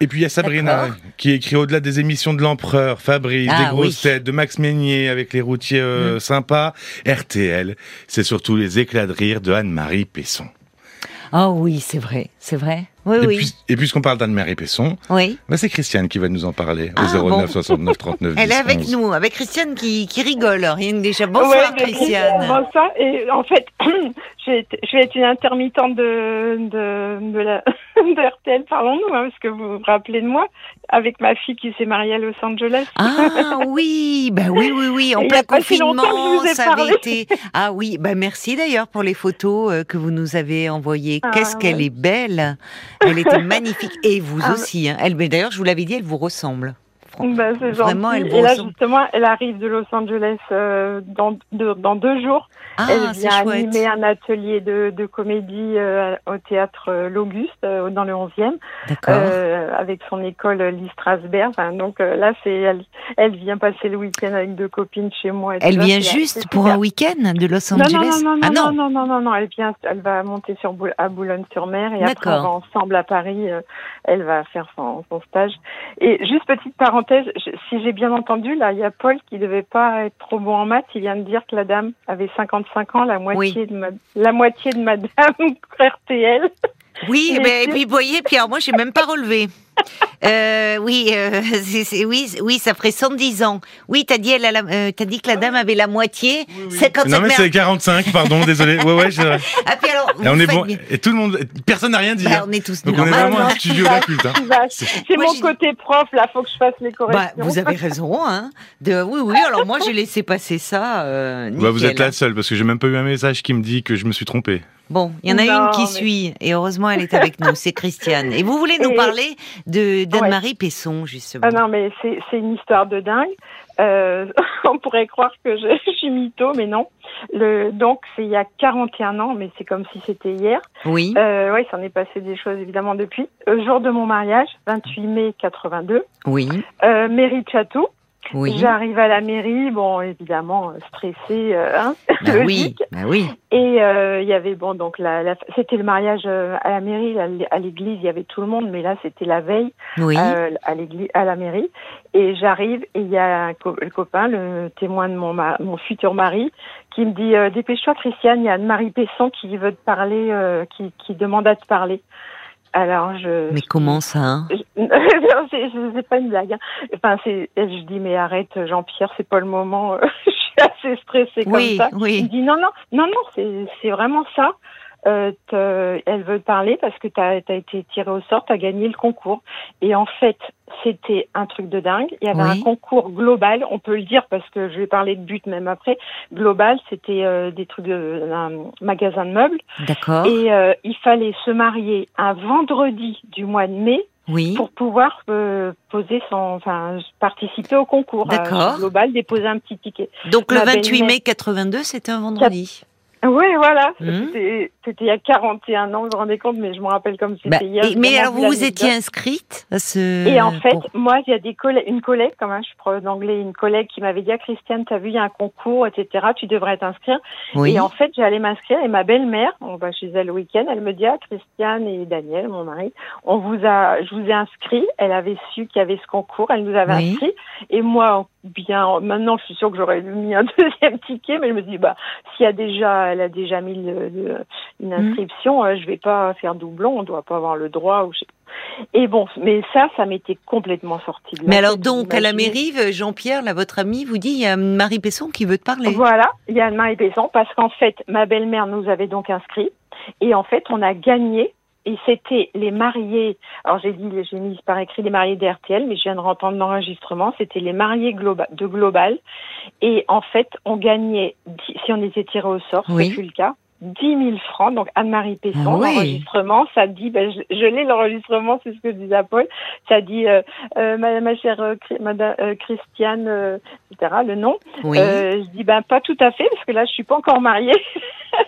Et puis il y a Sabrina qui écrit au-delà des émissions de l'Empereur, Fabrice, Ah, des grosses oui. têtes, de Max Meignier avec les routiers euh, Mm. sympas. RTL, c'est surtout les éclats de rire de Anne-Marie Pesson. Oh oui, c'est vrai, c'est vrai. Oui, et, oui. puis, et puisqu'on parle d'Anne-Marie Pesson, Oui. bah c'est Christiane qui va nous en parler au Ah, 09 bon. 69 39 Elle est 10 avec 11. nous, avec Christiane qui, qui rigole, rien que déjà. Bonsoir Ouais, Christiane. Bonsoir. Et en fait, je vais, être, une intermittente de, de, de, la, de RTL, parlons-nous, hein, parce que vous vous rappelez de moi, avec ma fille qui s'est mariée à Los Angeles. Ah oui, bah oui, oui, oui, en plein confinement, vous ai ça avait parlé. été. Ah oui, bah merci d'ailleurs pour les photos euh, que vous nous avez envoyées. Ah, Qu'est-ce qu'elle ouais. est belle Elle était magnifique et vous Ah, aussi. Hein. Elle, d'ailleurs, je vous l'avais dit, elle vous ressemble. Bah, c'est Vraiment, gentil. elle Et là, justement, elle arrive de Los Angeles euh, dans, de- dans deux jours. Ah, elle vient chouette. animer un atelier de, de comédie euh, au théâtre euh, L'Auguste, euh, dans le 11e, D'accord. euh, avec son école Lee Strasberg. Enfin, donc là, c'est elle, elle vient passer le week-end avec deux copines chez moi. et elle vient juste pour super. un week-end de Los Angeles. non, non, non, ah non, non, non, non, non, elle vient, elle va monter sur à Boulogne-sur-Mer et après on D'accord. va ensemble à Paris. elle va faire son, son stage. Et juste petite parenthèse, je- si j'ai bien entendu, là, il y a Paul qui devait pas être trop bon en maths. Il vient de dire que la dame avait 55 ans, la moitié de ma, la moitié de Madame RTL. Oui, Mais mais, et puis vous voyez, alors moi j'ai même pas relevé. Euh, oui, euh, oui, oui, ça ferait 110 ans. Oui, t'as dit, elle a la- euh, t'as dit que la dame avait la moitié. 55 Non mais c'est 45, pardon, désolé. Ouais ouais. Ah puis alors, Et on est bon. Et tout le monde, personne n'a rien dit. Bah, hein. on est tous Donc on est normaux. vraiment un studio hein. C'est- Moi, mon côté prof, là, faut que je fasse les corrections. Bah, vous avez raison, hein. De, oui, oui. Alors moi, j'ai laissé passer ça. Euh, Bah, vous êtes la seule parce que j'ai même pas eu un message qui me dit que je me suis trompé. Bon, il y en a Non, une qui mais- suit, et heureusement, elle est avec nous. C'est Christiane. Et vous voulez nous Et- parler de d'Anne-Marie Pesson, justement. Ah non, mais c'est une histoire de dingue. Euh, on pourrait croire que je, je suis mytho, mais non. Le, donc, c'est il y a 41 ans, mais c'est comme si c'était hier. Oui. Euh, oui, s'en est passé des choses évidemment depuis. Le jour de mon mariage, 28 mai 82, Oui. euh, mairie de Château. Oui. J'arrive à la mairie, bon, évidemment, stressée, euh, hein, Bah oui. Bah oui. Et euh, il y avait bon donc la, la- c'était le mariage euh, à la mairie, à l'église, il y avait tout le monde, mais là c'était la veille Oui. euh, à l'église, à la mairie. Et j'arrive et il y a un co- le copain, le témoin de mon, ma- mon futur mari, qui me dit euh, dépêche-toi Christiane, il y a Anne-Marie Pesson qui veut te parler, euh, qui, qui demande à te parler. Alors je. Mais comment ça hein je- c'est pas une blague. hein. Enfin c'est, je dis mais arrête Jean-Pierre, c'est pas le moment. je suis assez stressée comme Oui, ça. oui. Il dit non non non non c'est vraiment ça. Euh, elle veut te parler parce que tu as, été tiré au sort, tu as gagné le concours. Et en fait, c'était un truc de dingue. Il y avait Oui. un concours global, on peut le dire parce que je vais parler de but même après. Global, c'était euh, des trucs de un magasin de meubles. D'accord. Et euh, il fallait se marier un vendredi du mois de mai Oui. pour pouvoir euh, poser son, enfin, participer au concours. Euh, global, déposer un petit ticket. Donc le ma 28 belle-mère- mai 82, c'était un vendredi. Oui, voilà. Mhm. C'était c'était il y a 41 ans, vous vous rendez compte, mais je me rappelle comme si Bah, c'était hier. mais alors vous vous étiez inscrite à ce. Et en fait, moi, il y a des collègues, une collègue, comme hein, je suis prof d'anglais, une collègue qui m'avait dit, ah, Christiane, t'as vu, il y a un concours, etc., tu devrais t'inscrire. oui. Et en fait, j'allais m'inscrire et ma belle-mère, on va chez elle le week-end, elle me dit, ah, Christiane et Daniel, mon mari, on vous a, je vous ai inscrit. Elle avait su qu'il y avait ce concours, elle nous avait Oui. inscrit. Et moi, bien, maintenant, je suis sûre que j'aurais mis un deuxième ticket, mais je me dis, bah, s'il y a déjà, elle a déjà mis le- le- une Mhm. inscription, euh, je vais pas faire doublon, on doit pas avoir le droit ou je. Et bon, mais ça, ça m'était complètement sorti de Mais alors tête, donc à la mairie, Jean-Pierre, là, votre ami, vous dit il y a Marie Pesson qui veut te parler. Voilà, il y a Anne-Marie Pesson parce qu'en fait, ma belle-mère nous avait donc inscrits et en fait, on a gagné et c'était les mariés. Alors j'ai dit, j'ai mis par écrit les mariés d'RTL, mais je viens de entendre l'enregistrement. C'était les mariés globa- de Global et en fait, on gagnait si on était tiré au sort, Oui. ce fut le cas. 10 000 francs, donc Anne-Marie Pesson, Ah oui. l'enregistrement, ça dit, ben, je, je l'ai l'enregistrement, c'est ce que disait Paul, ça dit, euh, euh, ma, ma chère euh, madame, euh, Christiane, euh, etc., le nom, Oui. euh, je dis ben pas tout à fait parce que là je suis pas encore mariée.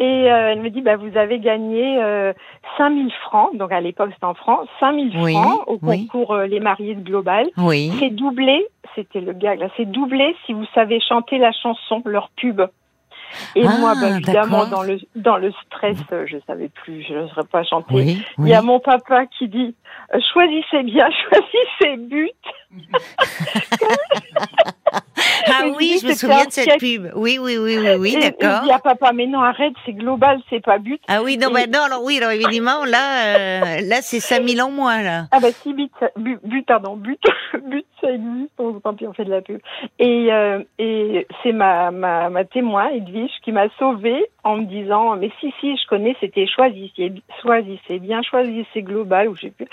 Et euh, elle me dit bah vous avez gagné euh, 5000 francs donc à l'époque c'était en francs 5000 Oui, francs au concours euh, les mariés de Global. oui. C'est doublé, c'était le gag là, c'est doublé si vous savez chanter la chanson leur pub. Et Ah, moi, bah, évidemment, dans le dans le stress, euh, je savais plus, je n'oserais pas chanter. Oui, Il y a mon papa qui dit euh, choisissez bien, choisissez but. Ah oui, je me souviens de cette pub. Oui, oui, oui, oui, oui, d'accord. Il dit à papa, mais non, arrête, c'est global, c'est pas but. Ah oui, non, bah non, alors oui, alors évidemment, là, euh, là, c'est 5000 en moins, là. Ah bah si but, but, pardon, but, but ça existe, on, tant pis on fait de la pub. Et, euh, et c'est ma, ma, ma témoin, Edwige, qui m'a sauvée en me disant, mais si, si, je connais, c'était choisissez, choisissez bien, choisissez global, ou je sais plus.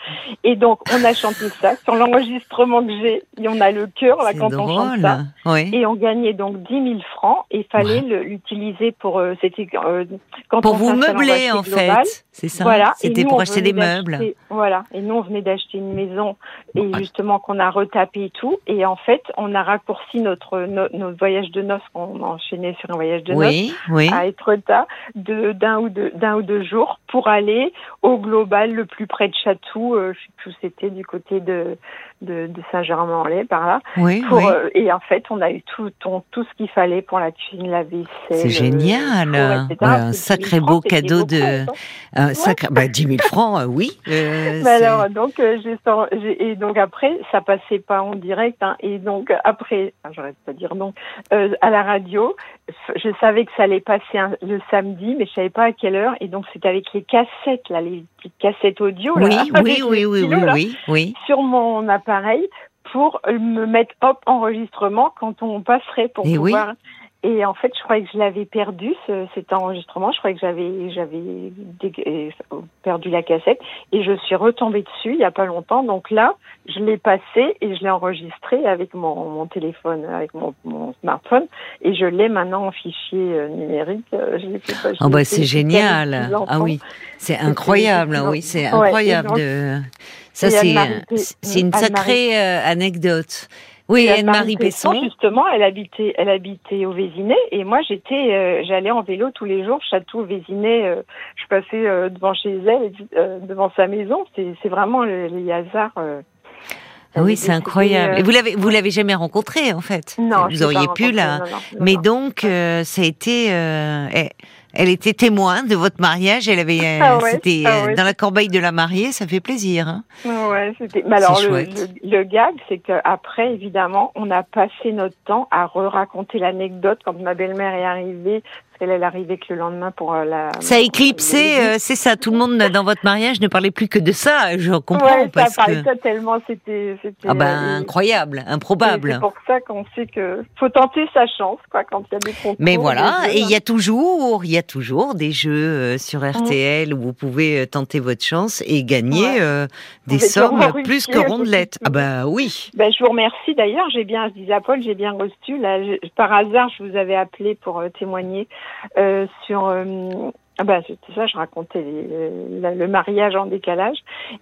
Et donc, on a chanté ça sur l'enregistrement que j'ai, et on a le cœur, là, quand on chante. Ça. Oui. Et on gagnait donc 10 000 francs et il fallait l'utiliser pour, euh, c'était, euh, quand Pour on vous meubler, en fait. C'est ça. Voilà. C'était pour acheter des meubles. Voilà. Et nous, on venait d'acheter une maison et Bon, ah. justement qu'on a retapé et tout. Et en fait, on a raccourci notre no- notre voyage de noces qu'on enchaînait sur un voyage de noces Oui, oui. à Etretat de d'un ou deux d'un ou deux jours pour aller au global le plus près de Chatou. Euh, je sais plus où c'était du côté de de, de Saint-Germain-en-Laye par là. Oui, Pour, oui. euh, et en fait, on a eu tout tout, tout ce qu'il fallait pour la cuisine, la vaisselle. C'est euh, génial. four. Ouais, un sacré 10 000 beau cadeau de- hein. Un sacré, bah, 10 000 francs, euh, oui. euh, c'est- alors, donc, euh, et donc après, ça passait pas en direct, hein, et donc après, j'arrête pas de dire non, euh, à la radio, je savais que ça allait passer un- le samedi, mais je savais pas à quelle heure, et donc c'était avec les cassettes, là, les petites cassettes audio, oui, là, oui, oui, oui, oui, là, oui, oui. sur mon appareil pour me mettre hop enregistrement quand on passerait pour Et oui. Et en fait, je croyais que je l'avais perdu ce, cet enregistrement. Je croyais que j'avais euh, perdu la cassette et je suis retombée dessus il y a pas longtemps. Donc là, je l'ai passé et je l'ai enregistré avec mon, mon téléphone, avec mon, mon smartphone et je l'ai maintenant en fichier euh, numérique. Euh, Je l'ai fait pas- je Oh bah c'est génial. Ah oui, c'est incroyable. Oui, c'est incroyable. et donc- de... Ça c'est une sacrée anecdote. Oui, Anne-Marie Pesson. justement, elle habitait, elle habitait au Vésinet et moi j'étais, euh, j'allais en vélo tous les jours, château Vésinet. euh, je passais euh, devant chez elle, devant sa maison. C'est, c'est vraiment le- les hasards. Ah oui, c'est est incroyable. Et vous l'avez vous l'avez jamais rencontrée en fait? Non, vous auriez pu la. non, Mais donc ça a été. euh, elle, était témoin de votre mariage. Elle avait. euh, Ah ouais, C'était ah euh, ouais. dans la corbeille de la mariée. Ça fait plaisir. hein. Ouais, c'était. Alors le, le gag, c'est qu'après, évidemment, on a passé notre temps à re-raconter l'anecdote quand ma belle-mère est arrivée. Parce qu'elle elle arrivait que le lendemain pour euh, la. Ça a éclipsé, euh, c'est ça. Tout le monde dans votre mariage ne parlait plus que de ça. Je comprends ouais, ça parce parlait que. ça tellement, c'était. Ah ben euh, incroyable, improbable. C'est pour ça qu'on sait que faut tenter sa chance, quoi, quand il y a des concours. Mais voilà, et il y a toujours, il y a toujours des jeux euh, sur Mm. RTL où vous pouvez tenter votre chance et gagner Ouais. euh, des sommes plus que rondelettes. Ah bah oui. Ben, je vous remercie d'ailleurs. J'ai bien, je disais à Paul, j'ai bien reçu. Là, je- par hasard, je vous avais appelé pour témoigner euh, sur. euh, ah ben, c'était ça, je racontais les- euh, le mariage en décalage.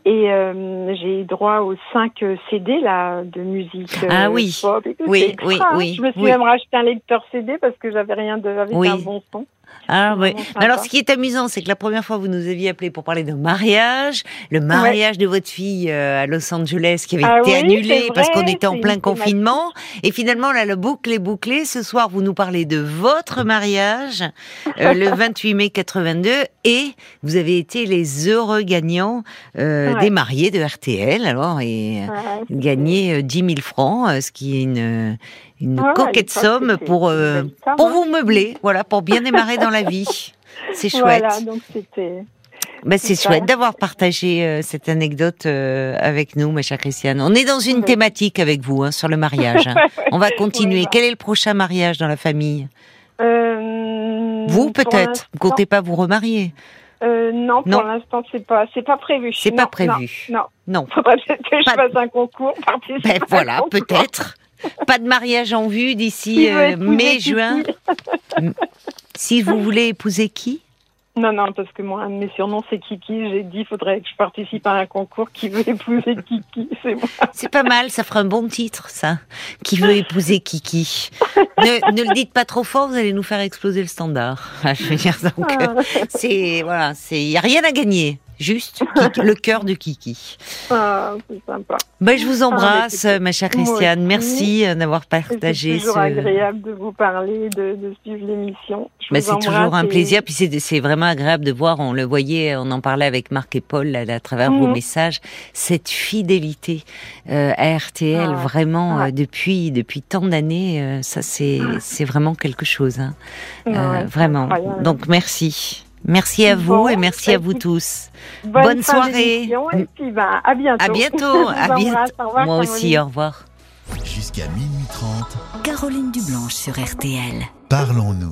Et euh, j'ai eu droit aux cinq euh, CD là, de musique euh, Ah oui. pop et tout. Oui, oui, hein. oui, Je me suis oui. même racheté un lecteur CD parce que j'avais rien de, avec Oui. un bon son. Ah, sympa. alors, ce qui est amusant, c'est que la première fois, vous nous aviez appelé pour parler de mariage, le mariage de votre fille euh, à Los Angeles qui avait Ah été oui, annulé parce qu'on était en plein confinement. Et finalement, là, le boucle est bouclé. Ce soir, vous nous parlez de votre mariage, euh, le 28 mai 82, et vous avez été les heureux gagnants euh, Ouais. des mariés de RTL. Alors, et Ouais, euh, 10 000 francs, ce qui est une, une Ouais, coquette l'époque, somme pour, euh, pour hein. vous meubler, voilà, pour bien démarrer dans la vie. C'est chouette. Voilà, donc c'était. Bah, c'est chouette d'avoir partagé euh, cette anecdote euh, avec nous, ma chère Christiane. On est dans une Oui. thématique avec vous hein, sur le mariage. hein. On va continuer. Oui, bah. Quel est le prochain mariage dans la famille? Euh, Vous peut-être? Vous l'instant- comptez pas vous remarier? Euh, non, pour l'instant, c'est pas, c'est pas prévu. C'est pas prévu. Non, non. Non. Faudrait peut-être que je Pas- fasse un concours, participer Ben à voilà, peut-être. Pas de mariage en vue d'ici euh, épouser mai, Kiki juin. Si vous voulez épouser qui? Non, non, parce que moi, un de mes surnoms, c'est Kiki. J'ai dit, il faudrait que je participe à un concours qui veut épouser Kiki. C'est moi. C'est pas mal, ça fera un bon titre, ça. Qui veut épouser Kiki? Ne, ne le dites pas trop fort, vous allez nous faire exploser le standard. Je veux dire, donc, euh, c'est voilà, c'est y a rien à gagner. Juste le cœur de Kiki. Ah, c'est sympa. Ben, je vous embrasse, écoutez, ma chère Christiane. Merci euh, d'avoir C'est partagé toujours ce. agréable de vous parler, de, de suivre l'émission. Vous c'est toujours embrasse un et- plaisir, puis c'est c'est vraiment agréable de voir. On le voyait, on en parlait avec Marc et Paul là, à travers vos Mhm. messages, cette fidélité euh, à RTL, Ah, vraiment euh, depuis depuis tant d'années, euh, ça c'est c'est vraiment quelque chose, hein. C'est vraiment. Donc merci, merci à vous Bon, et merci à vous tous. bonne, soirée. Et puis, ben, à bientôt. À bientôt, Je vous à bientôt. embrasse. Au revoir, Moi aussi, Caroline. au revoir. Jusqu'à minuit 30, Caroline Dublanche sur RTL. parlons-nous.